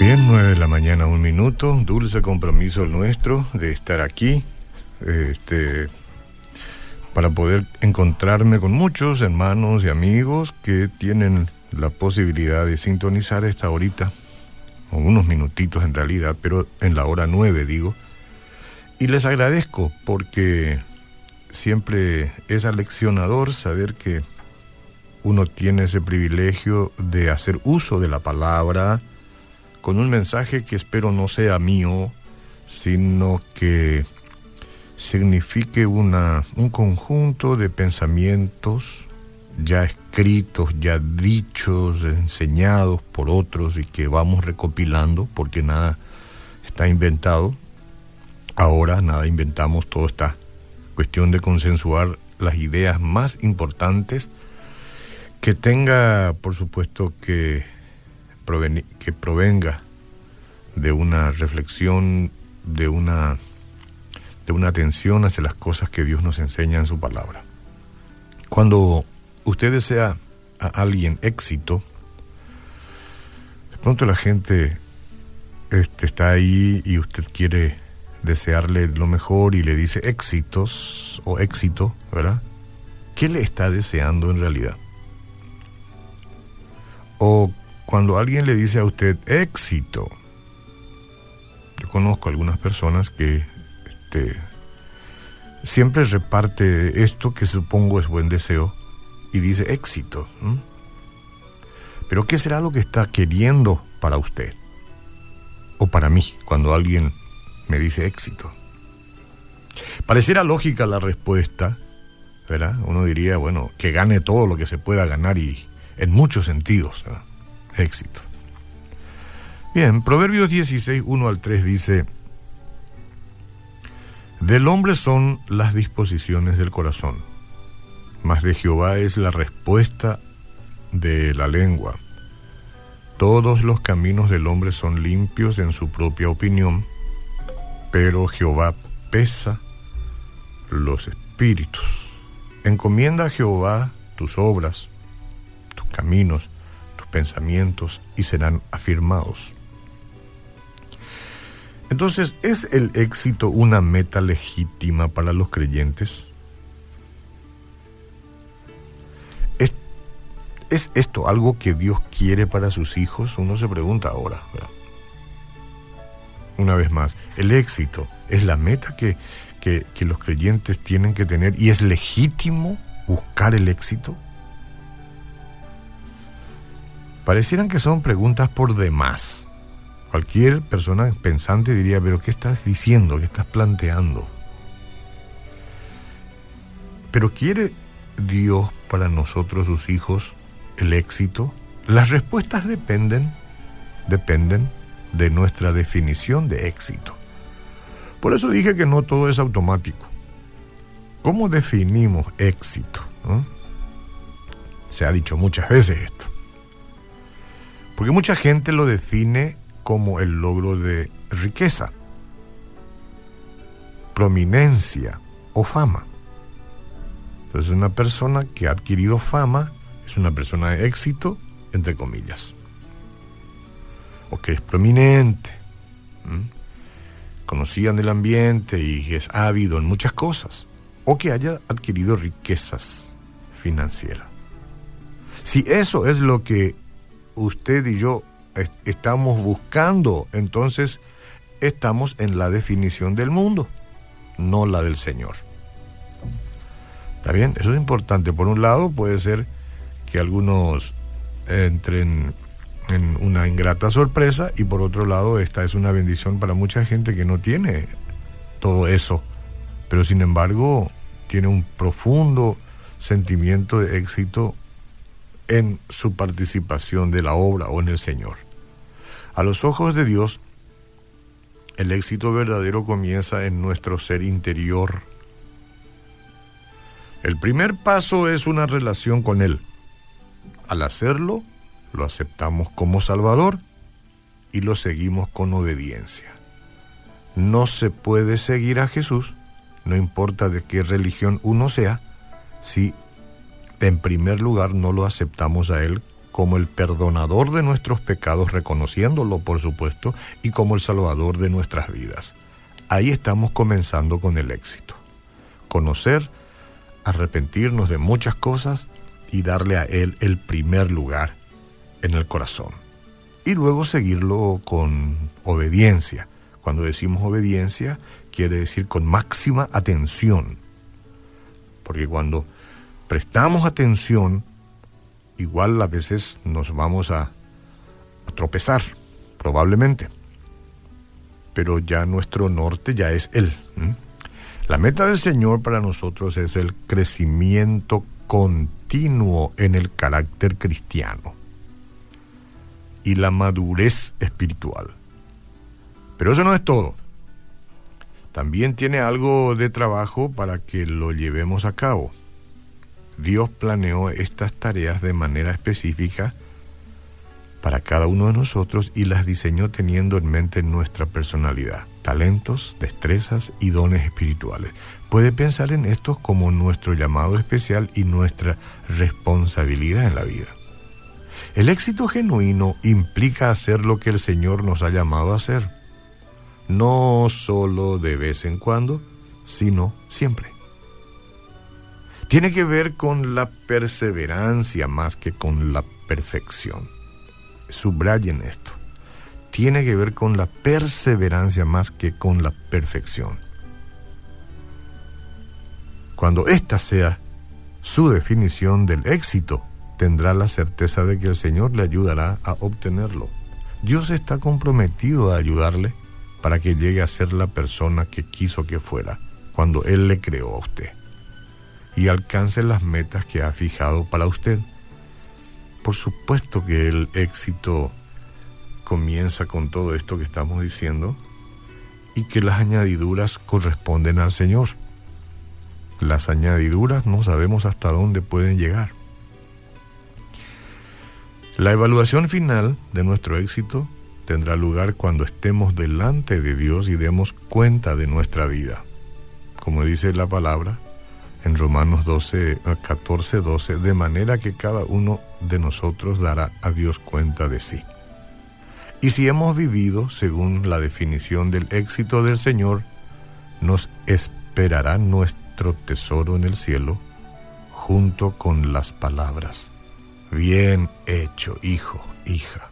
Bien, nueve de la mañana, un minuto. Dulce compromiso nuestro de estar aquí. Este, para poder encontrarme con muchos hermanos y amigos que tienen la posibilidad de sintonizar esta horita, unos minutitos en realidad, pero en la hora nueve digo. Y les agradezco porque siempre es aleccionador saber que uno tiene ese privilegio de hacer uso de la palabra con un mensaje que espero no sea mío, sino que signifique una, un conjunto de pensamientos ya escritos, ya dichos, enseñados por otros y que vamos recopilando porque nada está inventado. Ahora nada inventamos, todo está cuestión de consensuar las ideas más importantes que tenga, por supuesto, que, que provenga de una reflexión, de una, de una atención hacia las cosas que Dios nos enseña en su palabra. Cuando usted desea a alguien éxito, de pronto la gente este, está ahí y usted quiere desearle lo mejor y le dice éxitos o éxito, ¿verdad? ¿Qué le está deseando en realidad? O cuando alguien le dice a usted éxito, yo conozco algunas personas que este, siempre reparte esto que supongo es buen deseo y dice éxito. Pero ¿qué será lo que está queriendo para usted? O para mí, cuando alguien me dice éxito. Pareciera lógica la respuesta, ¿verdad? Uno diría, bueno, que gane todo lo que se pueda ganar y en muchos sentidos, ¿verdad? éxito. Bien, Proverbios 16, 1 al 3 dice, del hombre son las disposiciones del corazón, mas de Jehová es la respuesta de la lengua. Todos los caminos del hombre son limpios en su propia opinión, pero Jehová pesa los espíritus. Encomienda a Jehová tus obras, tus caminos, tus pensamientos y serán afirmados. Entonces, ¿es el éxito una meta legítima para los creyentes? ¿Es, esto algo que Dios quiere para sus hijos? Uno se pregunta ahora. Una vez más, el éxito es la meta que, que, que los creyentes tienen que tener y es legítimo buscar el éxito. Parecieran que son preguntas por demás. Cualquier persona pensante diría, pero ¿qué estás diciendo? ¿Qué estás planteando? Pero ¿quiere Dios para nosotros, sus hijos, el éxito? Las respuestas dependen, dependen de nuestra definición de éxito. Por eso dije que no todo es automático. ¿Cómo definimos éxito? Se ha dicho muchas veces esto. Porque mucha gente lo define como el logro de riqueza, prominencia o fama. Entonces una persona que ha adquirido fama es una persona de éxito, entre comillas. O que es prominente, conocida en el ambiente y es ávido en muchas cosas. O que haya adquirido riquezas financieras. Si eso es lo que usted y yo estamos buscando, entonces estamos en la definición del mundo, no la del Señor. ¿Está bien? Eso es importante. Por un lado, puede ser que algunos entren en una ingrata sorpresa y por otro lado, esta es una bendición para mucha gente que no tiene todo eso, pero sin embargo tiene un profundo sentimiento de éxito en su participación de la obra o en el Señor. A los ojos de Dios, el éxito verdadero comienza en nuestro ser interior. El primer paso es una relación con Él. Al hacerlo, lo aceptamos como Salvador y lo seguimos con obediencia. No se puede seguir a Jesús, no importa de qué religión uno sea, si en primer lugar no lo aceptamos a Él como el perdonador de nuestros pecados, reconociéndolo por supuesto, y como el salvador de nuestras vidas. Ahí estamos comenzando con el éxito. Conocer, arrepentirnos de muchas cosas y darle a Él el primer lugar en el corazón. Y luego seguirlo con obediencia. Cuando decimos obediencia, quiere decir con máxima atención. Porque cuando prestamos atención, igual a veces nos vamos a, tropezar, probablemente. Pero ya nuestro norte ya es Él. La meta del Señor para nosotros es el crecimiento continuo en el carácter cristiano y la madurez espiritual. Pero eso no es todo. También tiene algo de trabajo para que lo llevemos a cabo. Dios planeó estas tareas de manera específica para cada uno de nosotros y las diseñó teniendo en mente nuestra personalidad, talentos, destrezas y dones espirituales. Puede pensar en estos como nuestro llamado especial y nuestra responsabilidad en la vida. El éxito genuino implica hacer lo que el Señor nos ha llamado a hacer, no solo de vez en cuando, sino siempre tiene que ver con la perseverancia más que con la perfección. Subrayen esto. Tiene que ver con la perseverancia más que con la perfección. Cuando esta sea su definición del éxito, tendrá la certeza de que el Señor le ayudará a obtenerlo. Dios está comprometido a ayudarle para que llegue a ser la persona que quiso que fuera cuando Él le creó a usted y alcance las metas que ha fijado para usted. Por supuesto que el éxito comienza con todo esto que estamos diciendo y que las añadiduras corresponden al Señor. Las añadiduras no sabemos hasta dónde pueden llegar. La evaluación final de nuestro éxito tendrá lugar cuando estemos delante de Dios y demos cuenta de nuestra vida. Como dice la palabra, en Romanos 12, 14, 12, de manera que cada uno de nosotros dará a Dios cuenta de sí. Y si hemos vivido según la definición del éxito del Señor, nos esperará nuestro tesoro en el cielo junto con las palabras, bien hecho, hijo, hija.